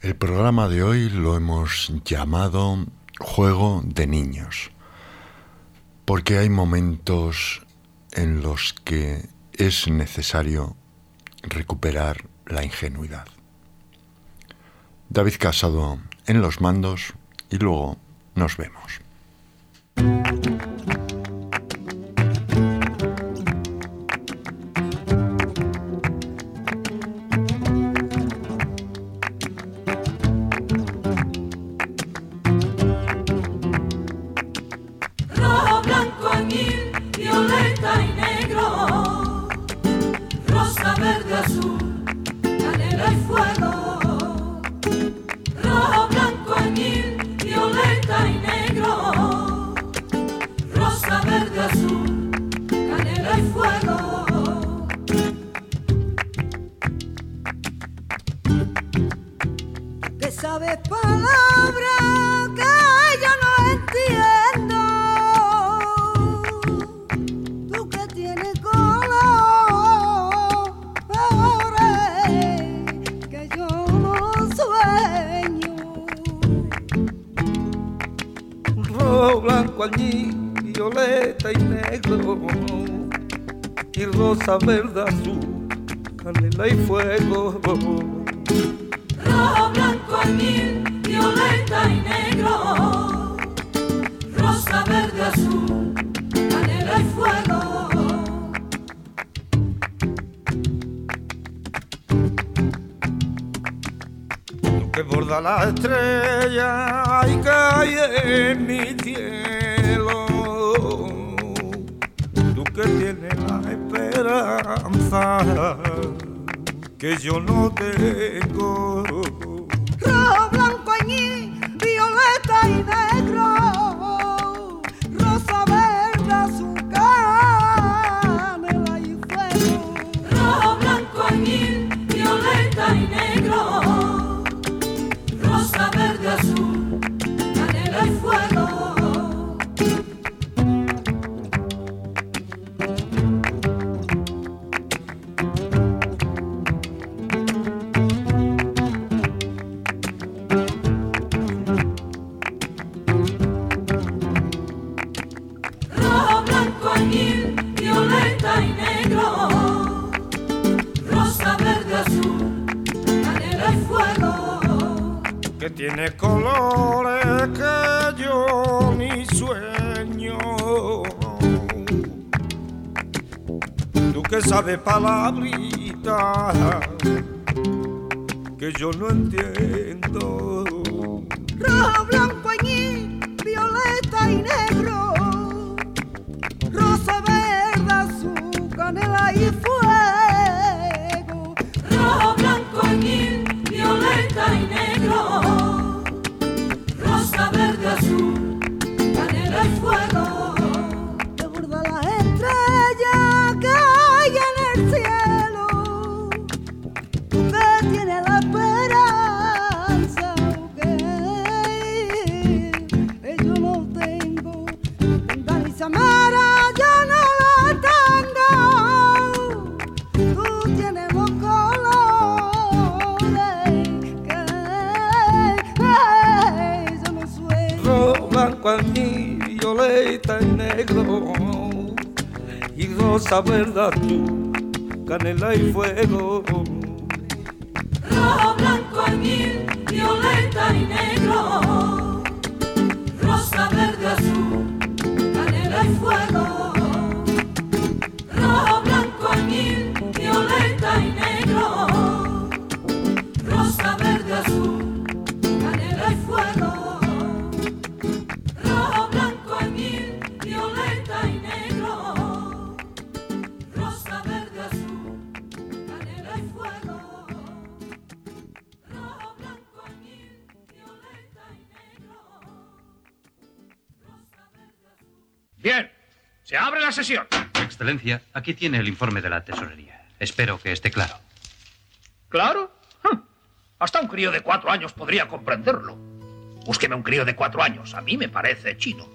El programa de hoy lo hemos llamado Juego de Niños, porque hay momentos en los que es necesario recuperar la ingenuidad. David Casado en los mandos y luego nos vemos. recuerdas tú, canela y fuego. sesión. Excelencia, aquí tiene el informe de la tesorería. Espero que esté claro. ¿Claro? Hasta un crío de cuatro años podría comprenderlo. Búsqueme un crío de cuatro años. A mí me parece chino.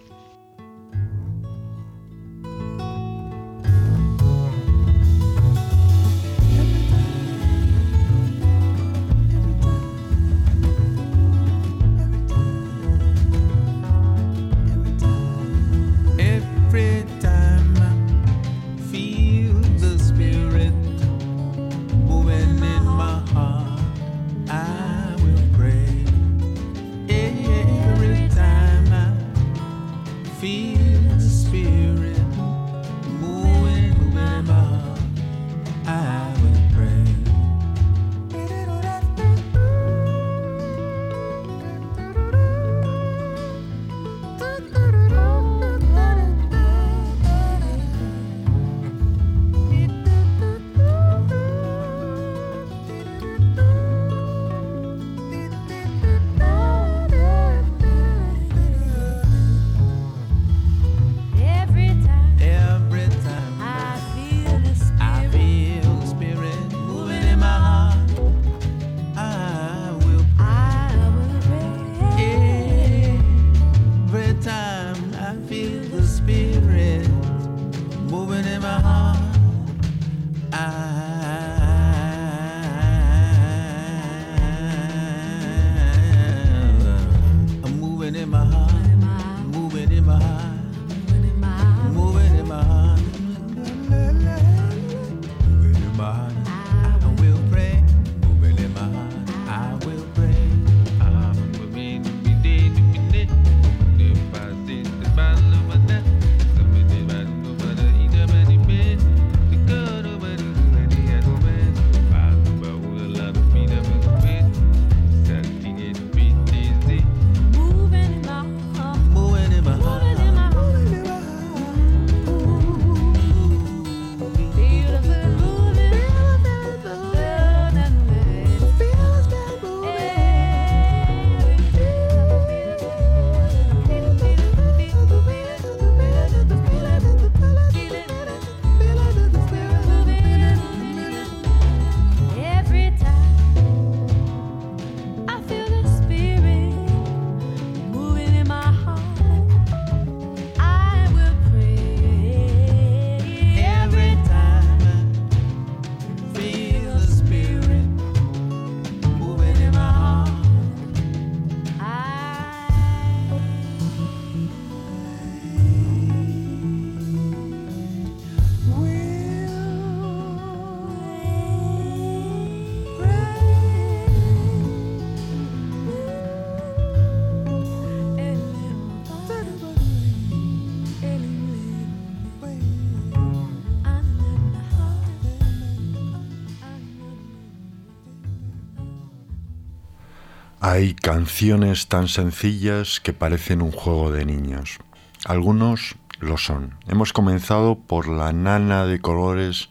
Hay canciones tan sencillas que parecen un juego de niños. Algunos lo son. Hemos comenzado por la nana de colores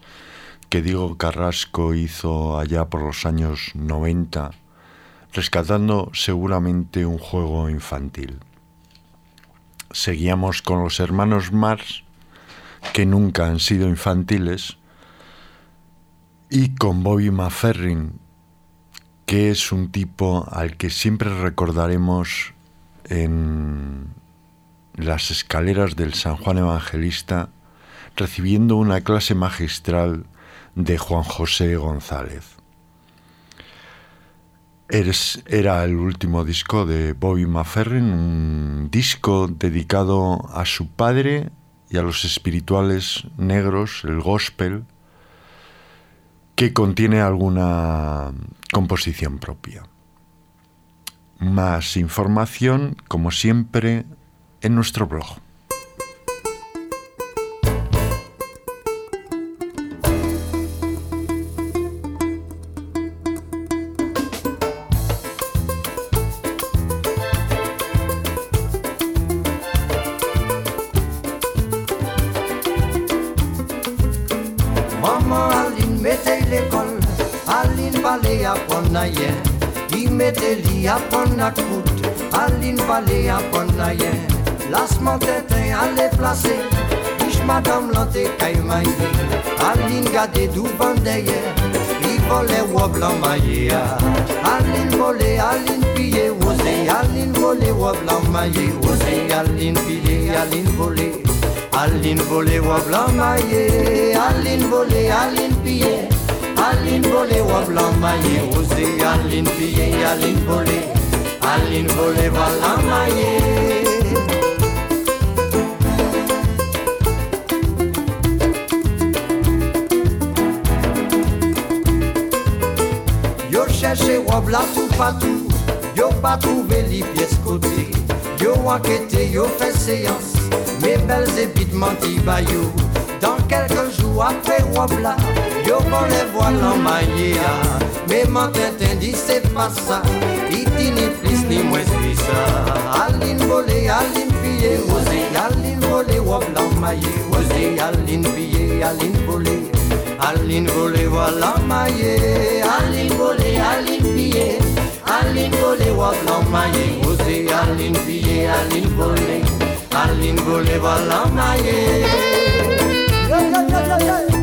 que Diego Carrasco hizo allá por los años 90, rescatando seguramente un juego infantil. Seguíamos con los hermanos Mars, que nunca han sido infantiles, y con Bobby McFerrin, que es un tipo al que siempre recordaremos en las escaleras del San Juan Evangelista recibiendo una clase magistral de Juan José González. era el último disco de Bobby McFerrin, un disco dedicado a su padre y a los espirituales negros, el gospel, que contiene alguna composición propia. Más información, como siempre, en nuestro blog. Wobla maye Alin vole alin piye wose Alin vole wobla maye wose Alin piye alin vole Alin vole wobla maye Alin vole alin piye Alin vole wobla maye wose Alin piye alin vole Alin vole wobla maye partout Yo pas trouvé les pièces côté Yo enquêté, yo fait séance mes belles épitements bayou. Dans quelques jours après Wabla, yo vont les voiles en maïa. Mais mon tête dit c'est pas ça, il dit ni plus ni moins que ça. Aline volé, aline pillé, osé, aline volé, Wabla en maillé, osé, aline pillé, aline volé. Aline volé, voilà maillé, aline volé, aline pillé. Alin gole wak lang maye Ose alin piye alin gole Alin gole wak lang maye Yo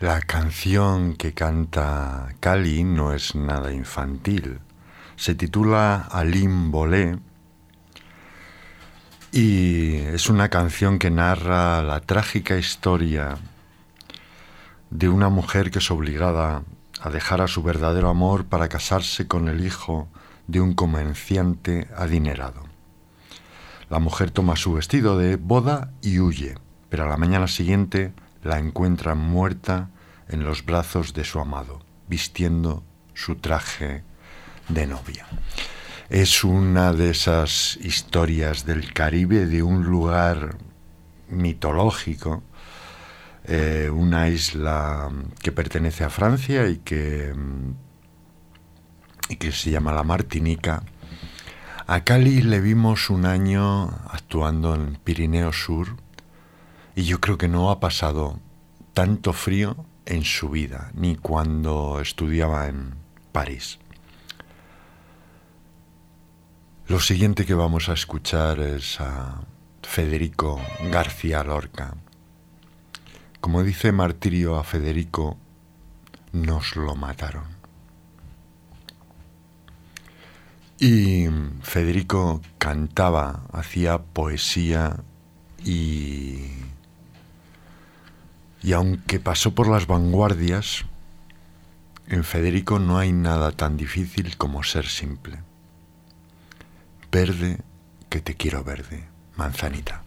La canción que canta Cali no es nada infantil. Se titula Aline Bolé y es una canción que narra la trágica historia de una mujer que es obligada a dejar a su verdadero amor para casarse con el hijo de un comerciante adinerado. La mujer toma su vestido de boda y huye, pero a la mañana siguiente la encuentran muerta en los brazos de su amado, vistiendo su traje de novia. Es una de esas historias del Caribe, de un lugar mitológico, eh, una isla que pertenece a Francia y que, y que se llama la Martinica. A Cali le vimos un año actuando en Pirineo Sur y yo creo que no ha pasado tanto frío en su vida, ni cuando estudiaba en París. Lo siguiente que vamos a escuchar es a Federico García Lorca. Como dice Martirio a Federico, nos lo mataron. Y Federico cantaba, hacía poesía y y aunque pasó por las vanguardias, en Federico no hay nada tan difícil como ser simple. Verde, que te quiero verde, manzanita.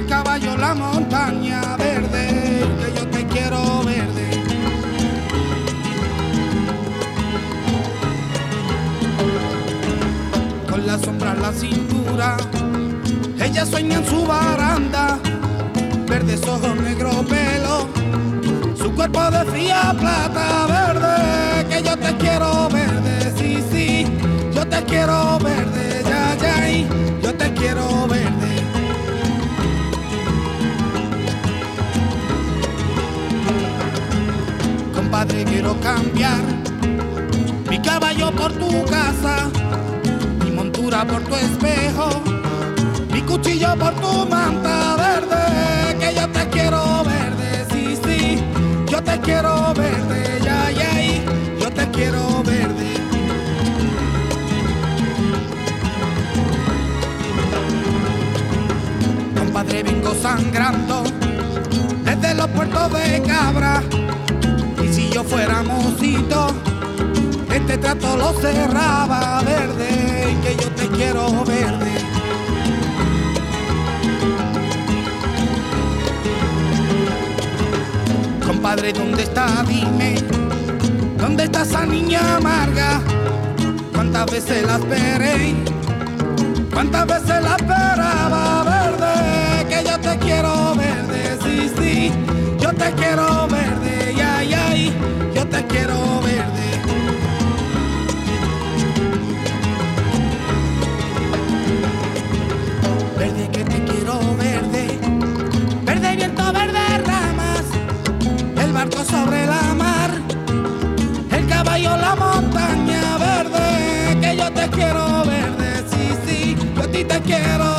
El caballo la montaña verde, que yo te quiero verde. Con la sombra en la cintura, ella sueña en su baranda, verdes ojos, negro pelo, su cuerpo de fría plata verde, que yo te quiero verde, sí, sí, yo te quiero verde, ya, ya, yo te quiero verde. Quiero cambiar. Mi caballo por tu casa, mi montura por tu espejo, mi cuchillo por tu manta verde, que yo te quiero verde, sí, sí, yo te quiero verde, ya, ya, yo te quiero verde. Compadre, vengo sangrando desde los puertos de Cabra, yo fuera mocito, este trato lo cerraba verde, que yo te quiero verde. Compadre, ¿dónde está? Dime, ¿dónde está esa niña amarga? ¿Cuántas veces la esperé? ¿Cuántas veces la esperaba verde? Que yo te quiero verde, sí, sí, yo te quiero verde, yo a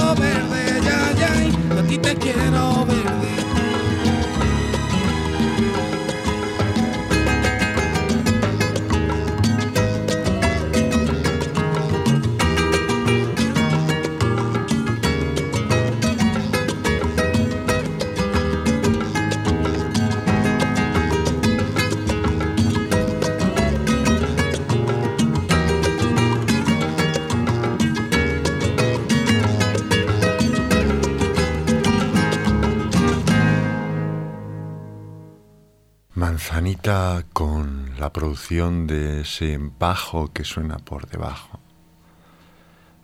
la producción de ese bajo que suena por debajo.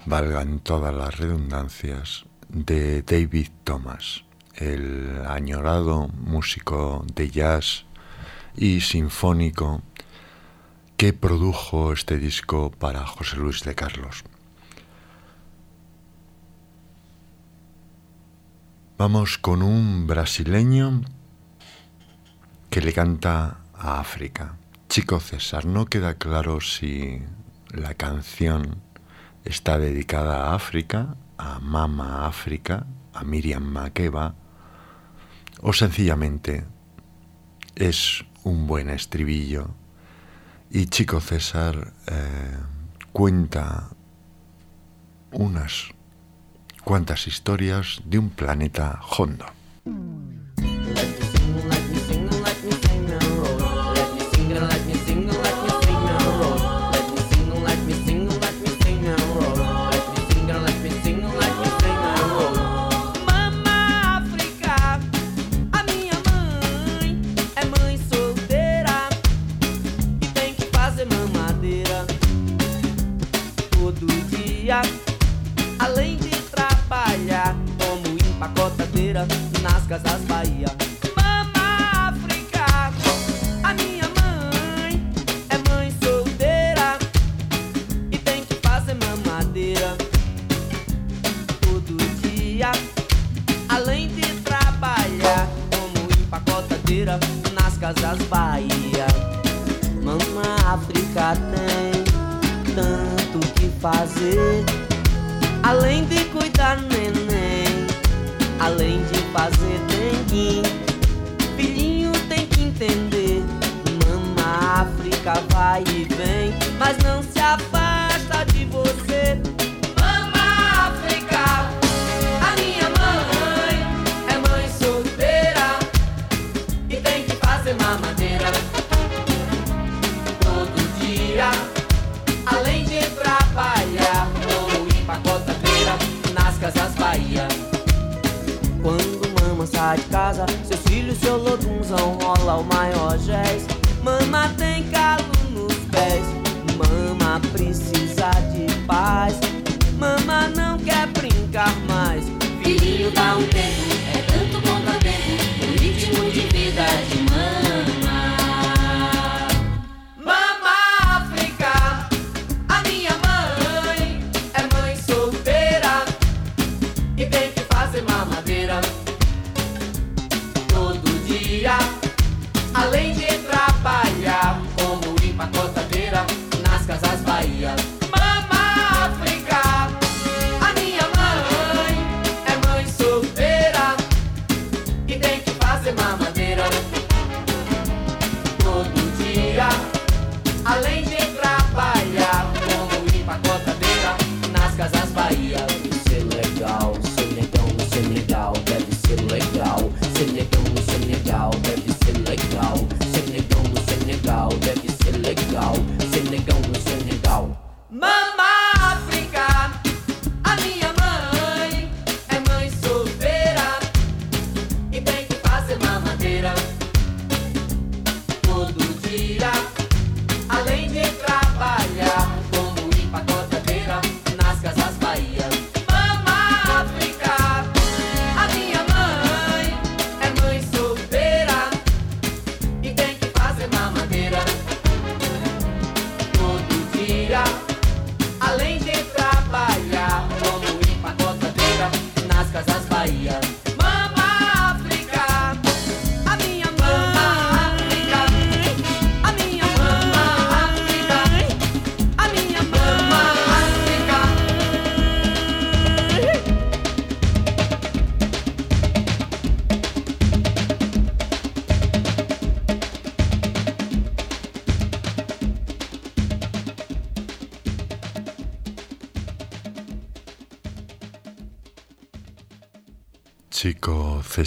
Valgan todas las redundancias de David Thomas, el añorado músico de jazz y sinfónico que produjo este disco para José Luis de Carlos. Vamos con un brasileño que le canta a África. Chico César, no queda claro si la canción está dedicada a África, a Mama África, a Miriam Makeba, o sencillamente es un buen estribillo y Chico César eh, cuenta unas cuantas historias de un planeta hondo. Dia, além de trabalhar como empacotadeira nas casas Bahia.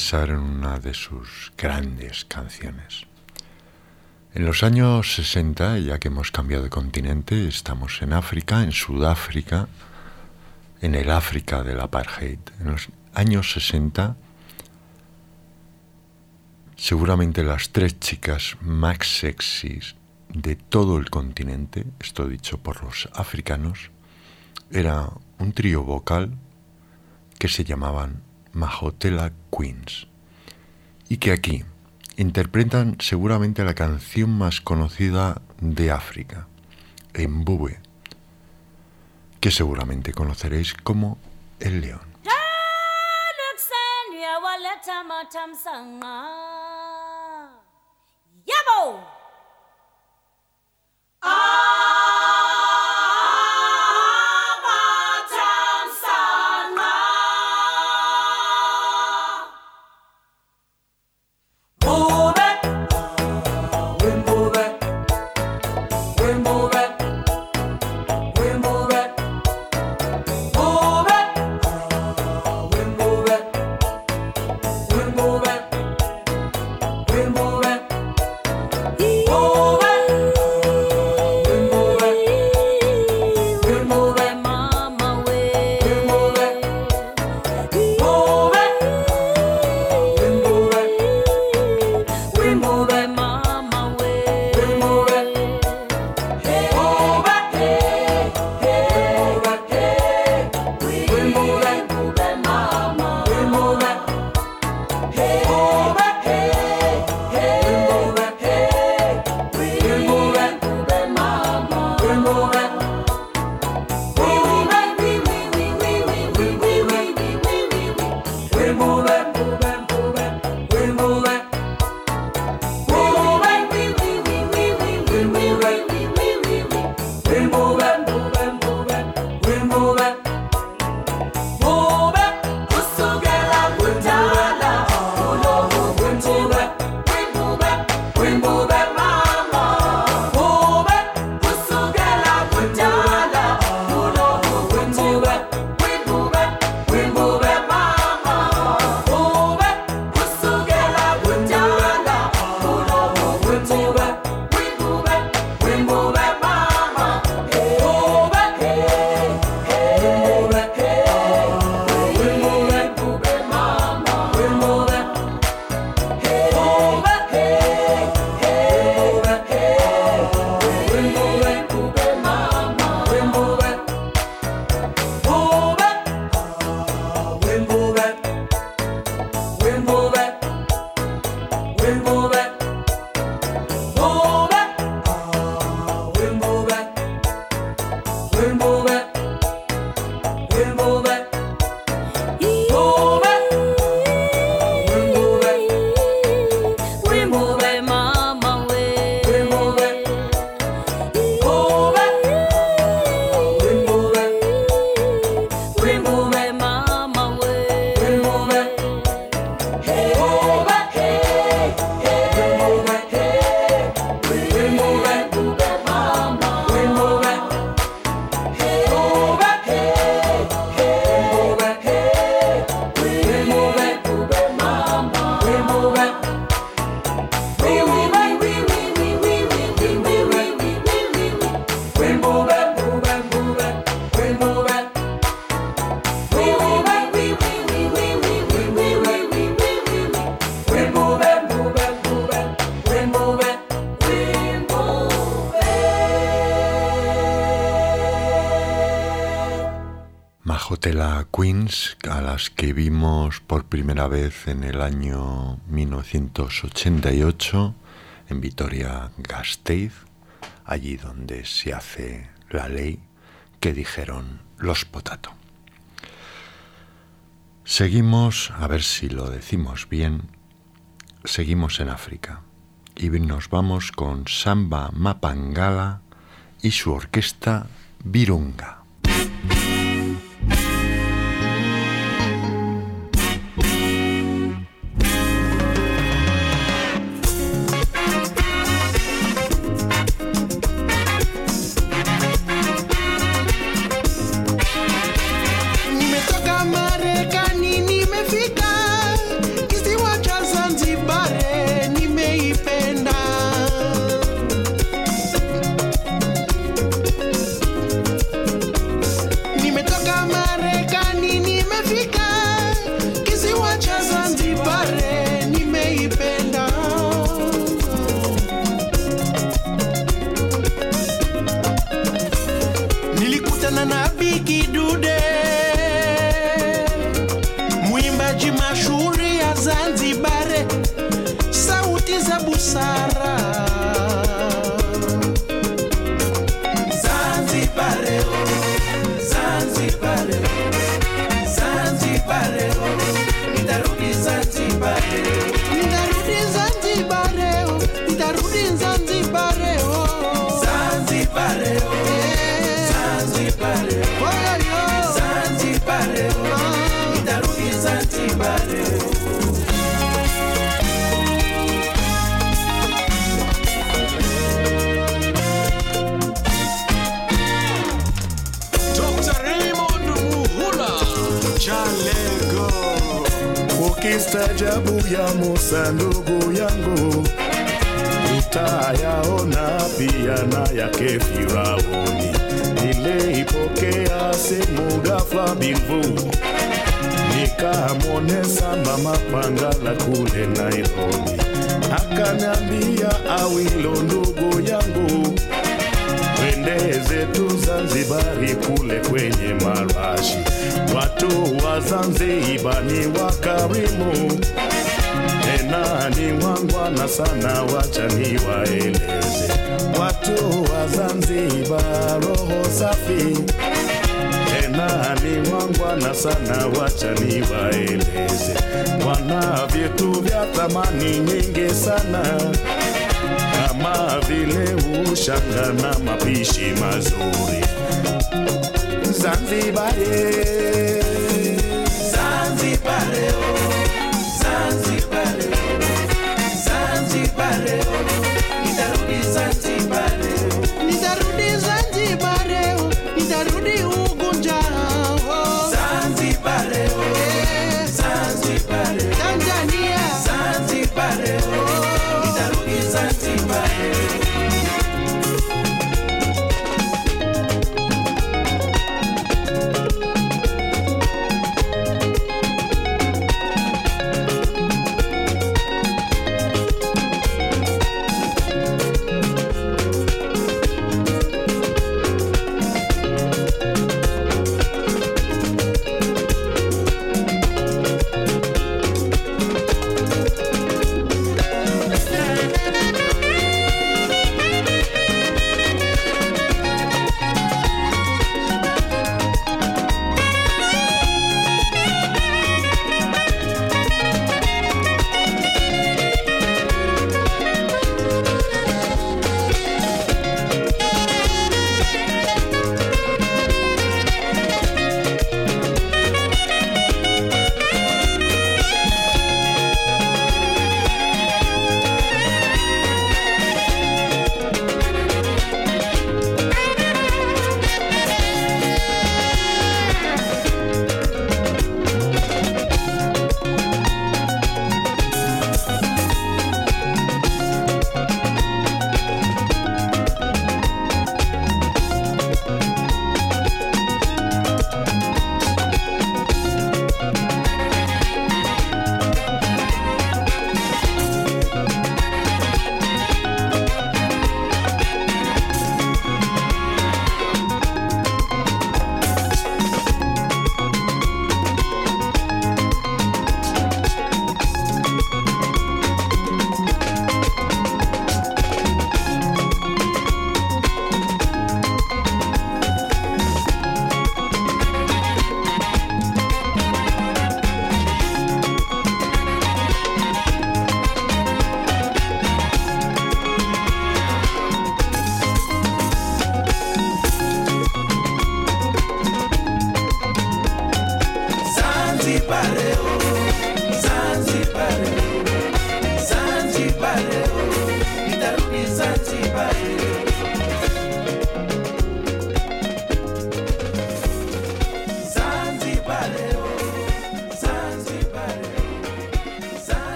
En una de sus grandes canciones. En los años 60, ya que hemos cambiado de continente, estamos en África, en Sudáfrica, en el África del apartheid. En los años 60, seguramente las tres chicas más sexys de todo el continente, esto dicho por los africanos, era un trío vocal que se llamaban Mahotela Queens y que aquí interpretan seguramente la canción más conocida de África, Mbube, que seguramente conoceréis como El León. A las que vimos por primera vez en el año 1988 en Vitoria-Gasteiz, allí donde se hace la ley que dijeron los potato. Seguimos, a ver si lo decimos bien, seguimos en África y nos vamos con Samba Mapangala y su orquesta Virunga. Ya Musa ndugu yangu, utayaona pia na yake Firauni. Niliipokea simu ghafla binvu, nikamwone Samba Mapangala kule Nairobi, akaniambia Awilo ndugu yangu twende zetu Zanzibari kule kwenye marashi. Watu wa Zanzibar ni wakarimu, tena ni wangwana sana, wacha niwaeleze. Watu wa Zanzibar roho safi, tena ni wangwana sana, wacha ni waeleze Wana vitu vya thamani nyingi sana kama vile ushanga na mapishi mazuri. Zanzibar, eh.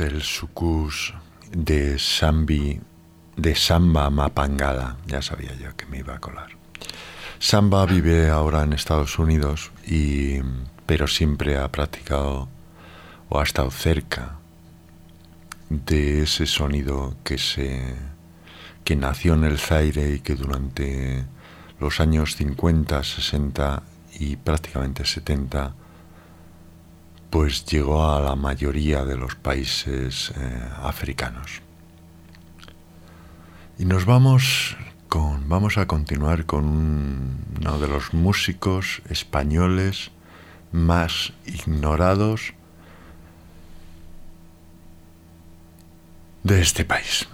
El sucus de Sambi, de Samba Mapangala. Ya sabía yo que me iba a colar. Samba vive ahora en Estados Unidos, y, pero siempre ha practicado o ha estado cerca de ese sonido que se que nació en el Zaire y que durante los años 50, 60 y prácticamente 70, pues llegó a la mayoría de los países eh, africanos. Y nos vamos con, vamos a continuar con un- uno de los músicos españoles más ignorados de este país.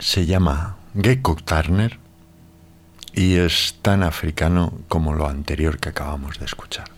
Se llama Gecko Turner y es tan africano como lo anterior que acabamos de escuchar.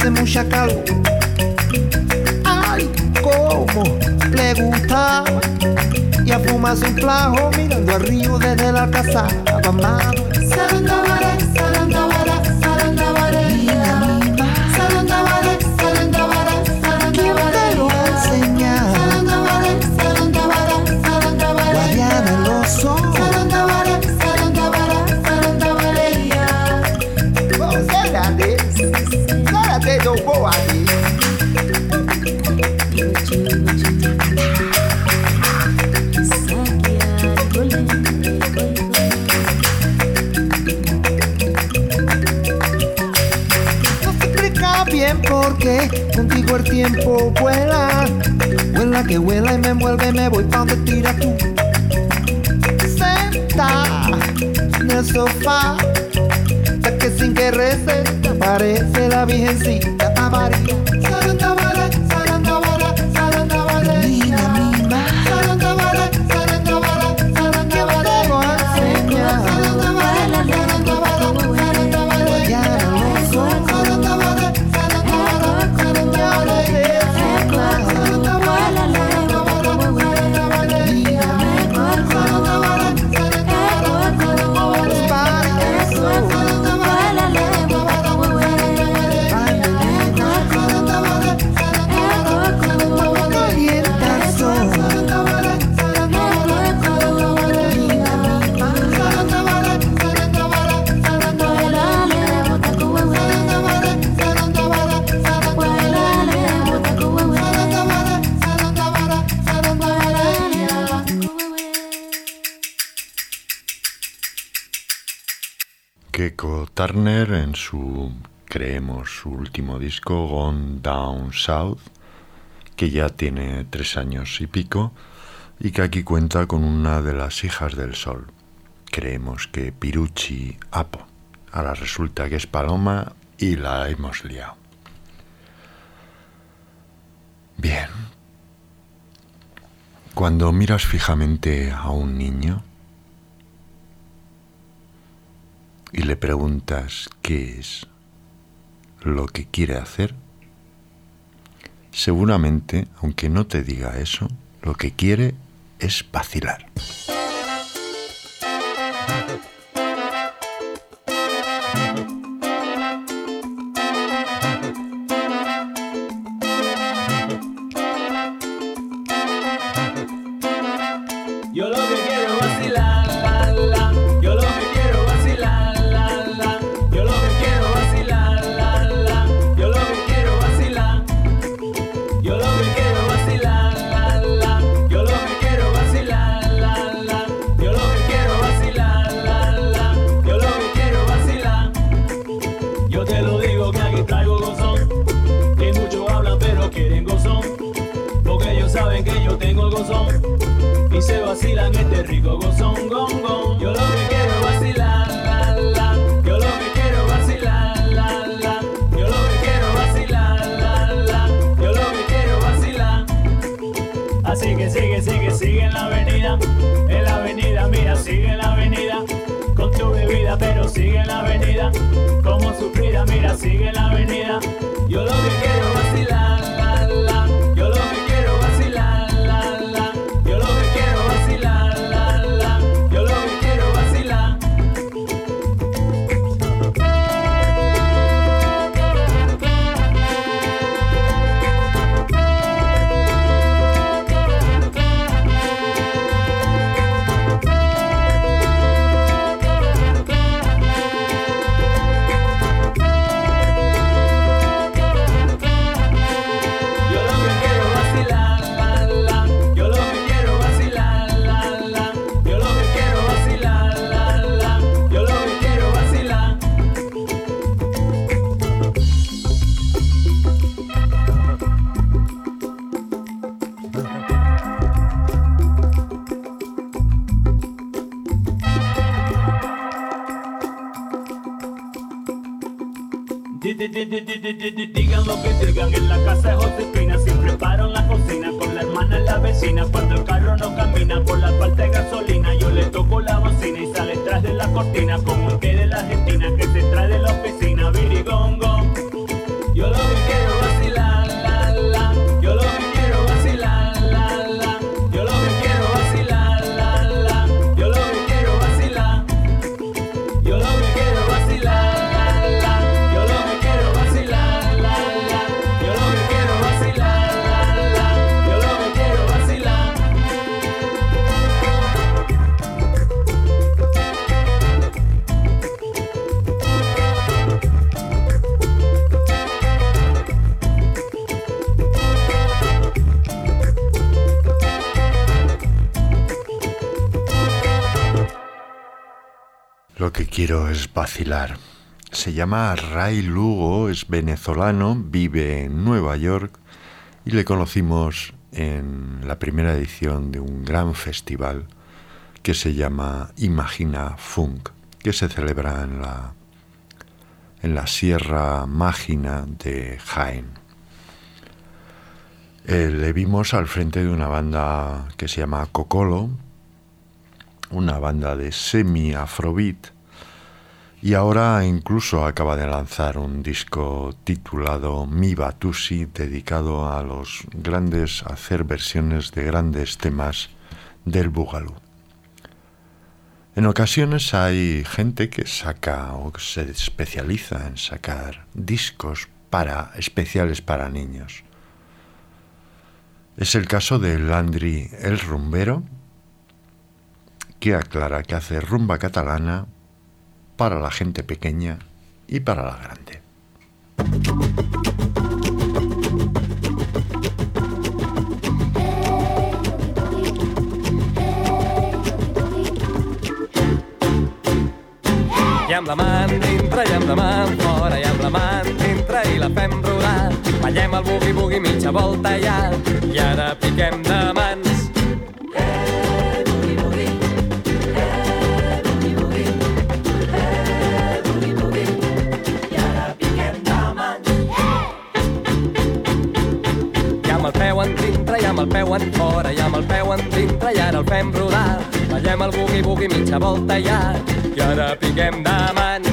que hace mucha calor. Ay, cómo le gusta y a fumarse un plajo mirando al río desde la casa. Mamá, el tiempo vuela. Vuela que vuela y me envuelve, me voy pa' donde tira tú. Senta en el sofá, hasta que sin que receta aparece la virgencita María. Su, creemos, su último disco, Gone Down South, que ya tiene tres años y pico, y que aquí cuenta con una de las hijas del sol. Creemos que Piruchi Apo. Ahora resulta que es Paloma y la hemos liado. Bien. Cuando miras fijamente a un niño, y le preguntas qué es lo que quiere hacer, seguramente, aunque no te diga eso, lo que quiere es vacilar. Yo lo que quiero es vacilar, la, la. Yo lo que quiero es vacilar, la, la. Yo lo que quiero es vacilar, la, la. Yo lo que quiero es vacilar. Ah, Así que sigue, sigue, sigue en la avenida. En la avenida, mira, sigue en la avenida. Con tu bebida, pero sigue en la avenida. Como suspira, mira, sigue en la avenida. Yo lo que quiero es Lo que quiero es vacilar. Se llama Ray Lugo, es venezolano, vive en Nueva York y le conocimos en la primera edición de un gran festival que se llama Imagina Funk, que se celebra en la, en la Sierra Mágina de Jaén. Eh, le vimos al frente de una banda que se llama Cocolo, una banda de semi-afrobeat, y ahora incluso acaba de lanzar un disco titulado Mi Batusi, dedicado a los grandes, a hacer versiones de grandes temas del Bugalú. En ocasiones hay gente que saca o que se especializa en sacar discos para especiales para niños. Es el caso de Landry el Rumbero, que aclara que hace rumba catalana para la gente pequeña y para la grande. I amb la mà dintre i amb la mà fora i amb la mà dintre i la fem rodar. Ballem el bugui-bugui mitja volta ja i ara piquem de mans. Amb el peu en fora i amb el peu en dintre i ara el fem rodar. Ballem el bugui-bugui mitja volta ja i ara piquem de mans.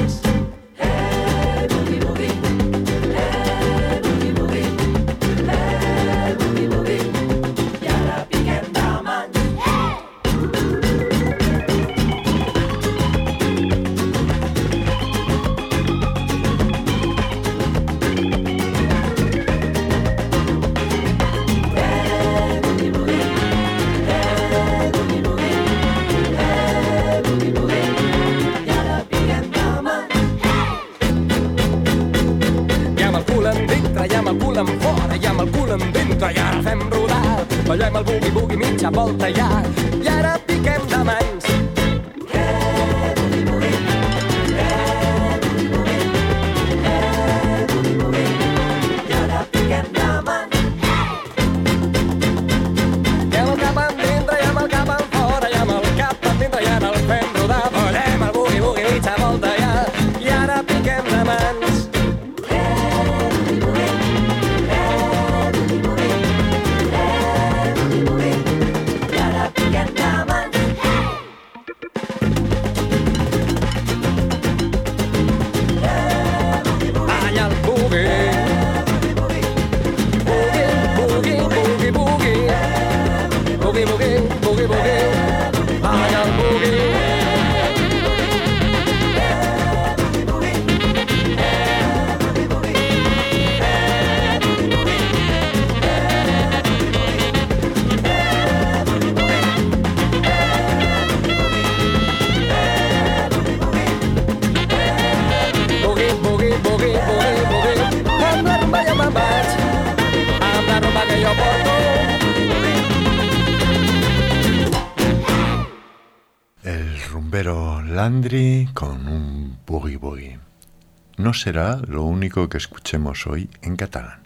no será lo único que escuchemos hoy en catalán.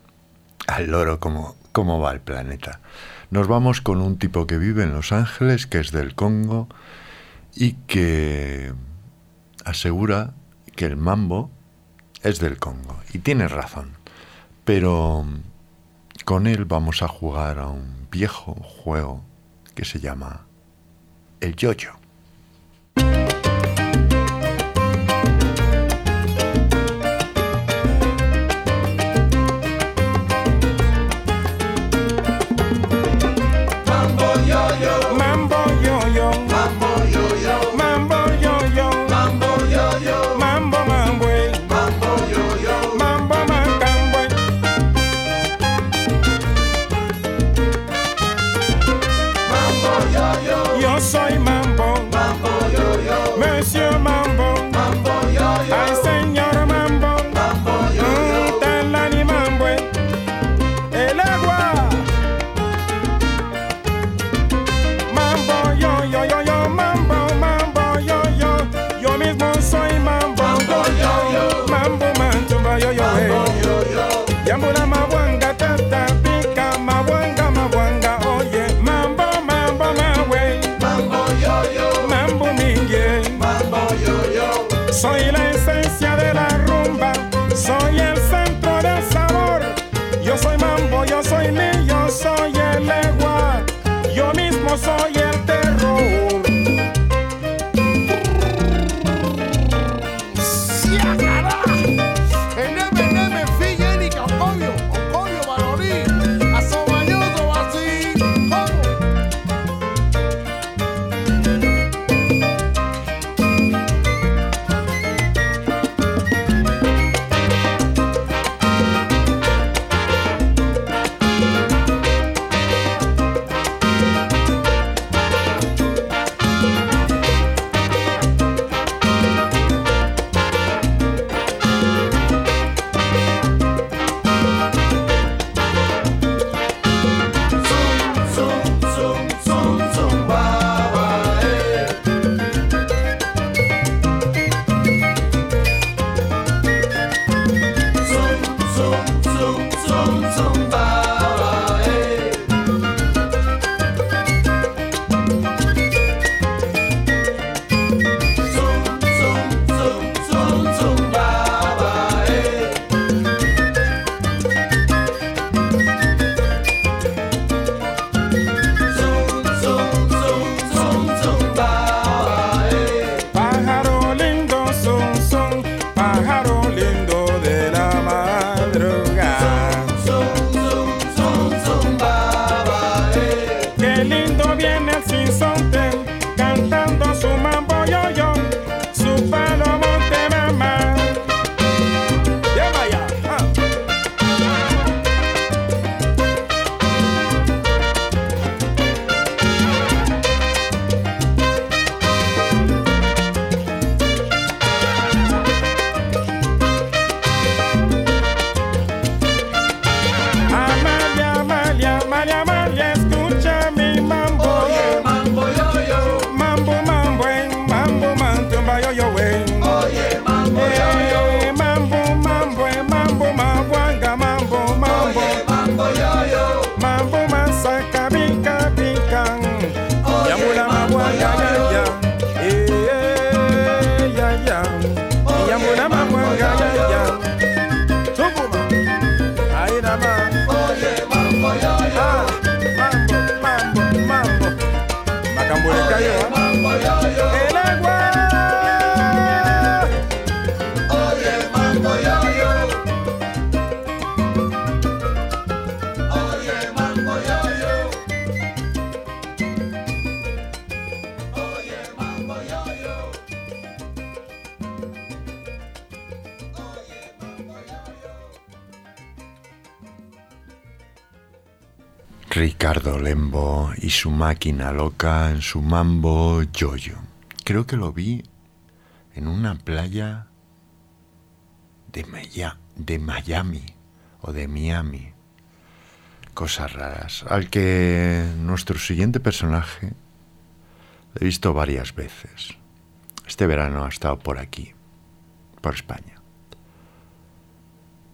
Al loro como, cómo va el planeta. Nos vamos con un tipo que vive en Los Ángeles, que es del Congo, y que asegura que el mambo es del Congo. Y tiene razón. Pero mm, con él vamos a jugar a un viejo juego que se llama el yoyo. Ricardo Lembo y su máquina loca en su mambo yoyo. Creo que lo vi en una playa de, Maya, de Miami o de Miami. Cosas raras. Al que nuestro siguiente personaje he visto varias veces. Este verano ha estado por aquí, por España.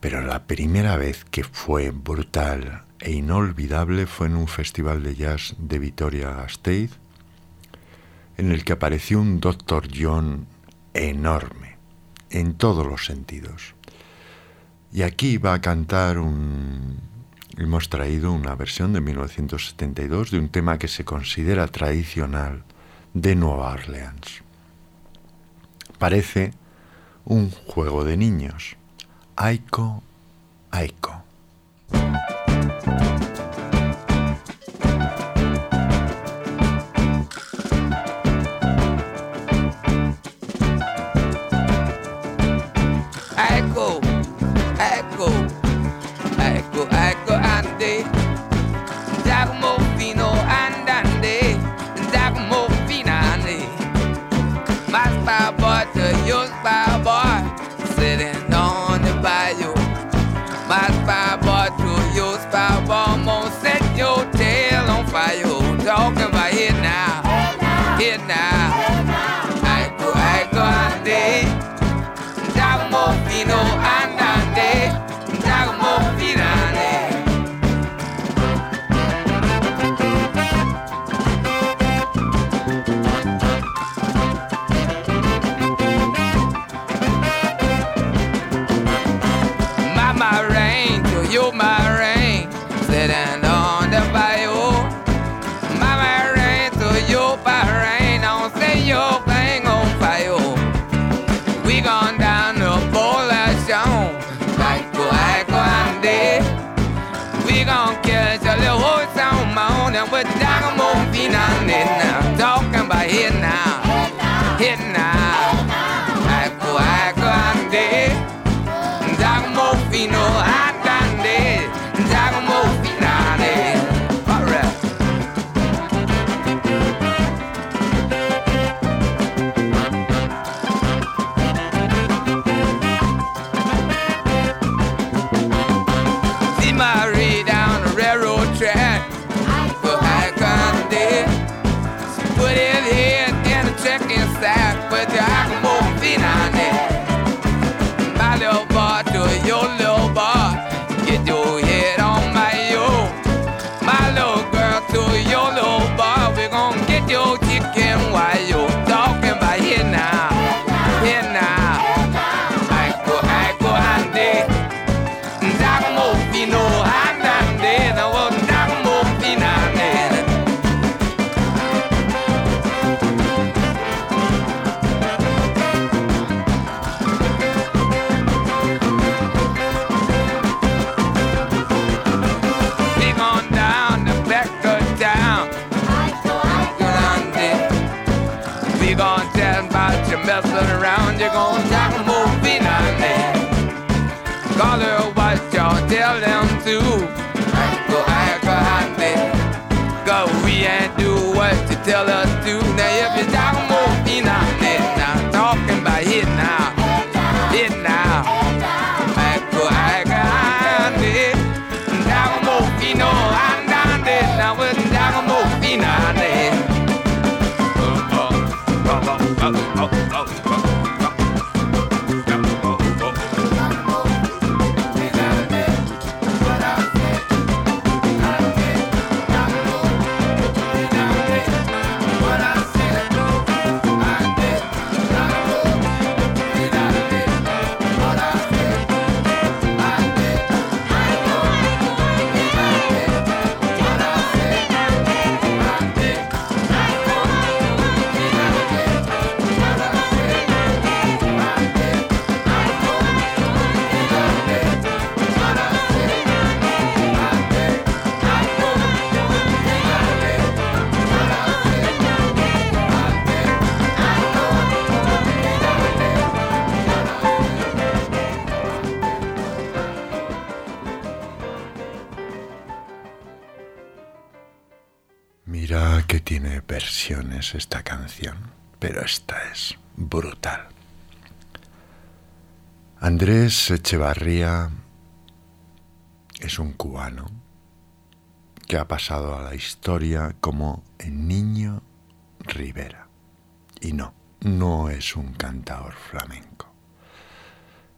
Pero la primera vez que fue brutal e inolvidable fue en un festival de jazz de Vitoria-Gasteiz, en el que apareció un Dr. John enorme, en todos los sentidos. Y aquí va a cantar un... Hemos traído una versión de 1972 de un tema que se considera tradicional de Nueva Orleans. Parece un juego de niños. Aiko, Aiko. tell us, to. Now if you down, move in on it. Esta canción, pero esta es brutal. Andrés Echevarría es un cubano que ha pasado a la historia como el niño Rivera. Y no, no es un cantador flamenco.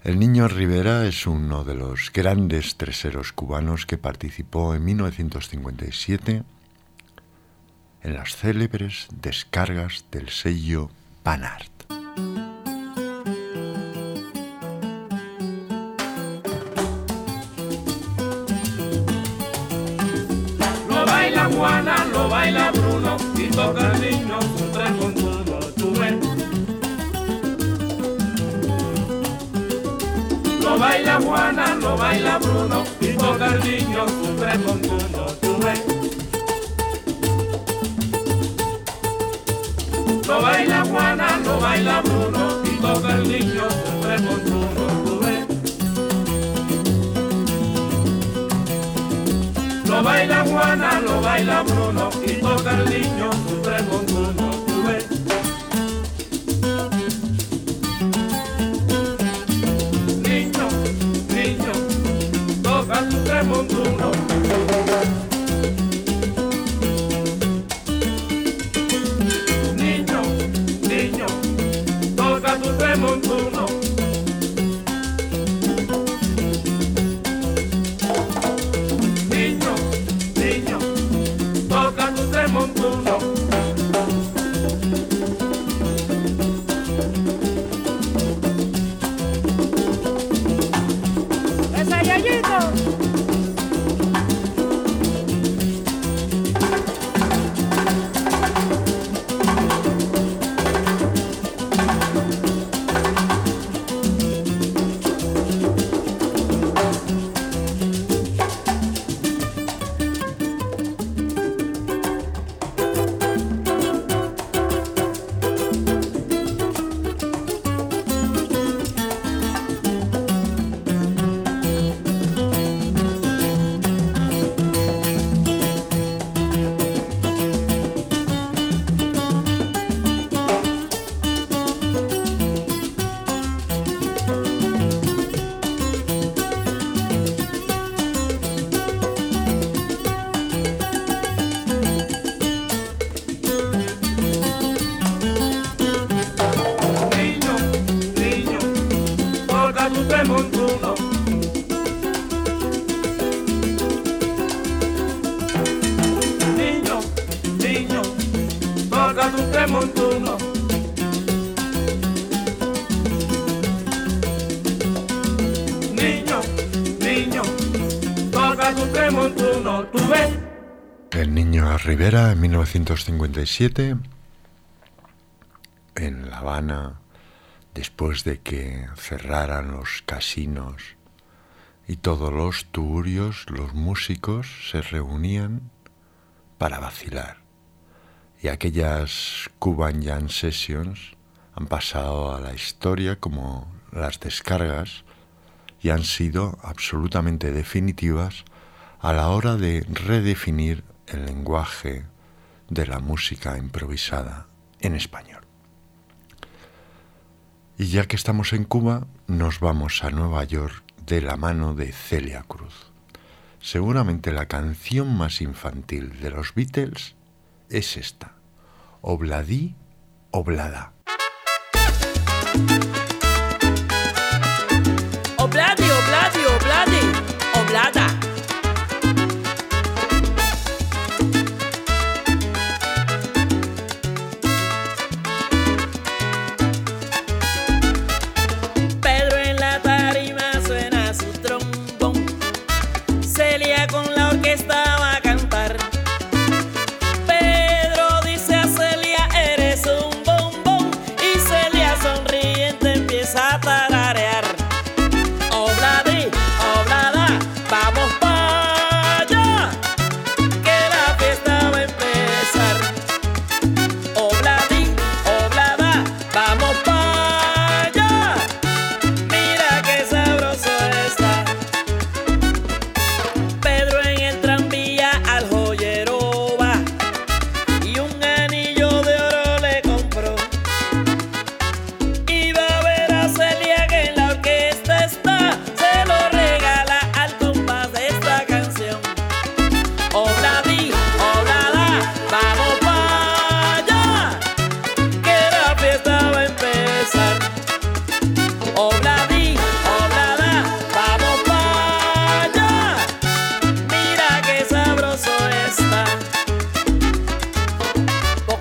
El Niño Rivera es uno de los grandes treseros cubanos que participó en 1957 en las célebres descargas del sello Panart. Lo baila Juana, lo baila Bruno y toca el niño tres con. Lo baila Juana, lo baila Bruno y toca el niño tres con todo, Lo baila Juana, lo baila Bruno y toca el niño tres con. Lo baila Juana, lo baila Bruno y toca el niño tres con uno, tú ves. Niño, niño, toca tu tres 1957 en La Habana, después de que cerraran los casinos y todos los tugurios, los músicos se reunían para vacilar. Y aquellas Cuban Jam Sessions han pasado a la historia como las descargas y han sido absolutamente definitivas a la hora de redefinir el lenguaje de la música improvisada en español. Y ya que estamos en Cuba, nos vamos a Nueva York de la mano de Celia Cruz. Seguramente la canción más infantil de los Beatles es esta, Obladí, Oblada.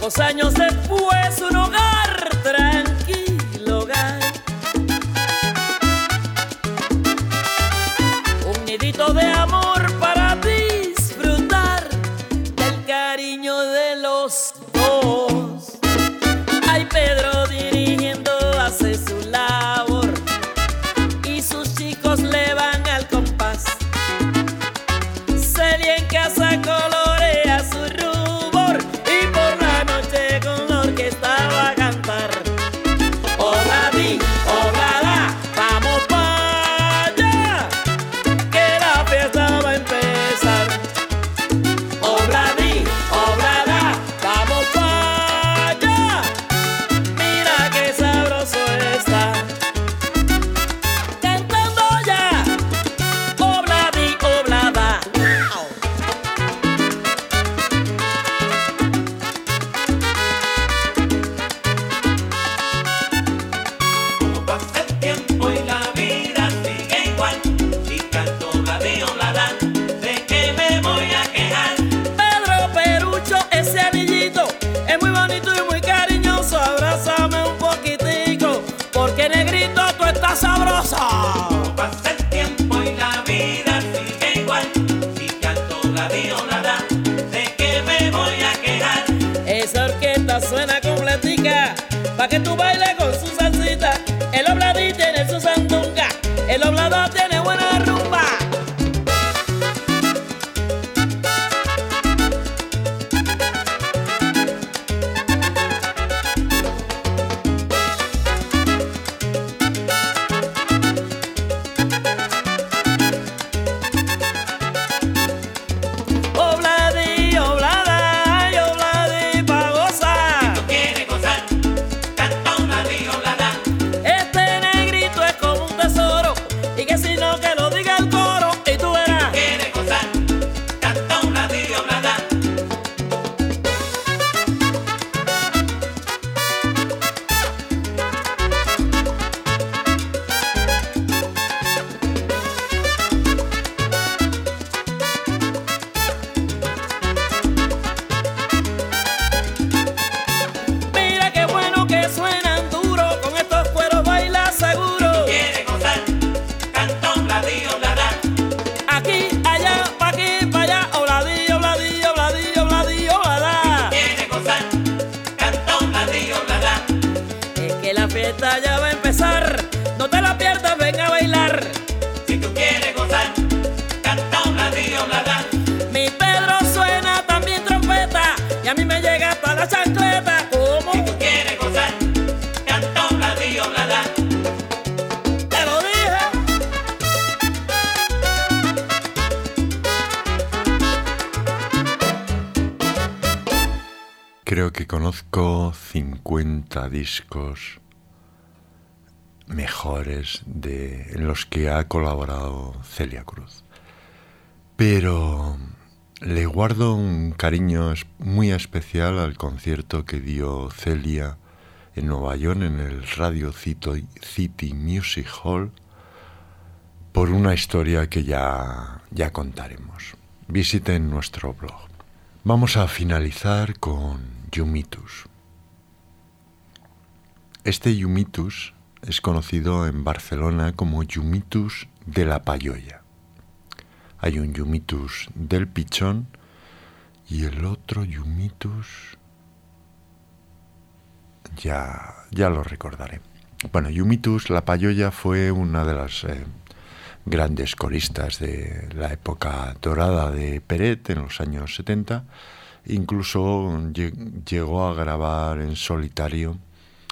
Dos años después, uno de, en los que ha colaborado Celia Cruz. Pero le guardo un cariño muy especial al concierto que dio Celia en Nueva York en el Radio City Music Hall por una historia que ya, ya contaremos. Visiten nuestro blog. Vamos a finalizar con Yumitus. Este Yumitus es conocido en Barcelona como Yumitus de la Payoya. Hay un Yumitus del Pichón y el otro Yumitus... Ya, ya lo recordaré. Bueno, Yumitus la Payoya fue una de las eh, grandes coristas de la época dorada de Peret en los años 70. Incluso llegó a grabar en solitario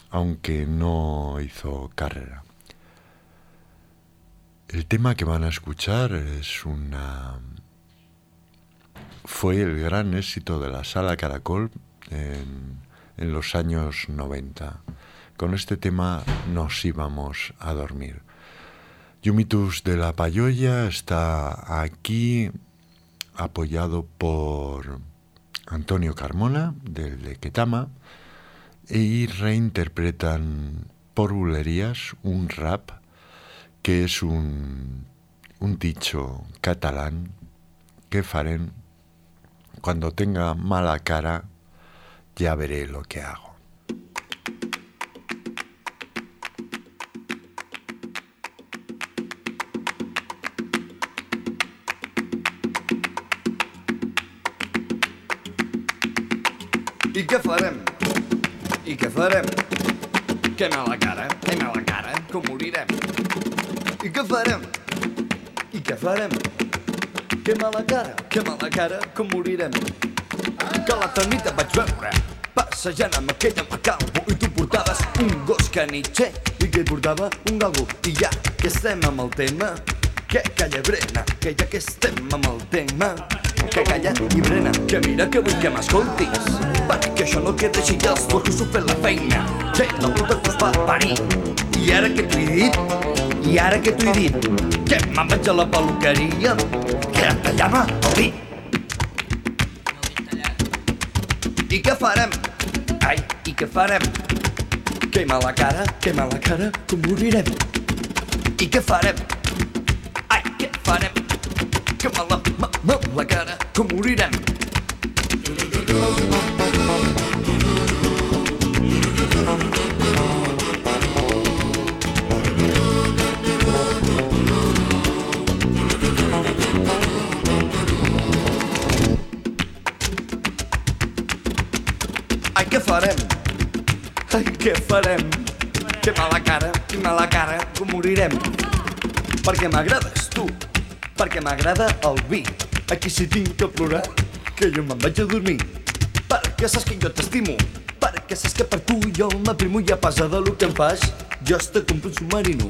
aunque no hizo carrera. El tema que van a escuchar es una fue el gran éxito de la sala Caracol en, los años 90. Con este tema nos íbamos a dormir. Yumitus de la Payoya está aquí apoyado por Antonio Carmona del de Ketama y reinterpretan por bulerías un rap que es un, un dicho catalán que farén cuando tenga mala cara ya veré lo que hago. I què farem? I què farem? Que mala cara, que mala cara, com morirem. I què farem? I què farem? Que mala cara, que mala cara, com morirem. Que l'altra nit et vaig veure passejant amb aquella macalbo i tu portaves un gos canitxer i que portava un galgo. I ja que estem amb el tema, que calla brena, que ja que estem amb el tema, que calla i brena, que mira que vull que m'escoltis, perquè això no queda així, els boscos s'ho fet la feina, que la puta que us va parir. I ara que t'ho he dit, i ara que t'ho he dit, que me'n vaig a la peluqueria, que em tallava el dit. I què farem? Ai, i què farem? Que mala cara, que mala cara, com morirem. I què farem? Ai, què farem? Que mala, mala cara, com morirem. Ai, què farem? Ai, què farem? Que mala cara, que mala cara, com morirem. Perquè m'agrades tu, perquè m'agrada el vi. Aquí si tinc que plorar, que jo me'n vaig a dormir. Perquè saps que jo t'estimo, perquè saps que per tu jo m'aprimo i a pesar de lo que em fas, jo te compro un submarino.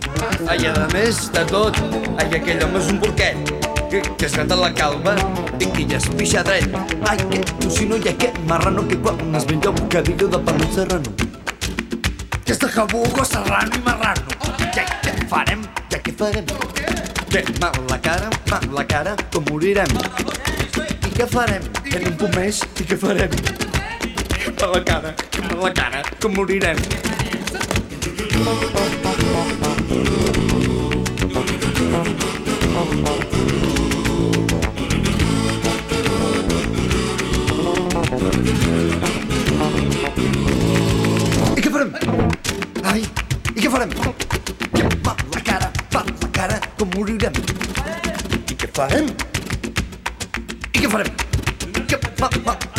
Ai, a més de tot, ai, aquell home és un porquet, que, que es gata la calva i que ja es pixa dret. Ai, que tu si no hi ha aquest marrano que quan es menja un bocadillo de pa serrano. Que este jabugo serrano i marrano. Ja què farem? Ja què farem? Que mal la cara, mal la cara, com morirem. I què farem? Que no en puc més. I què farem? Que mal la cara, que mal la cara, com morirem. I què farem? Ai, i què farem? I què farem? I què farem? Que mal, mal, mal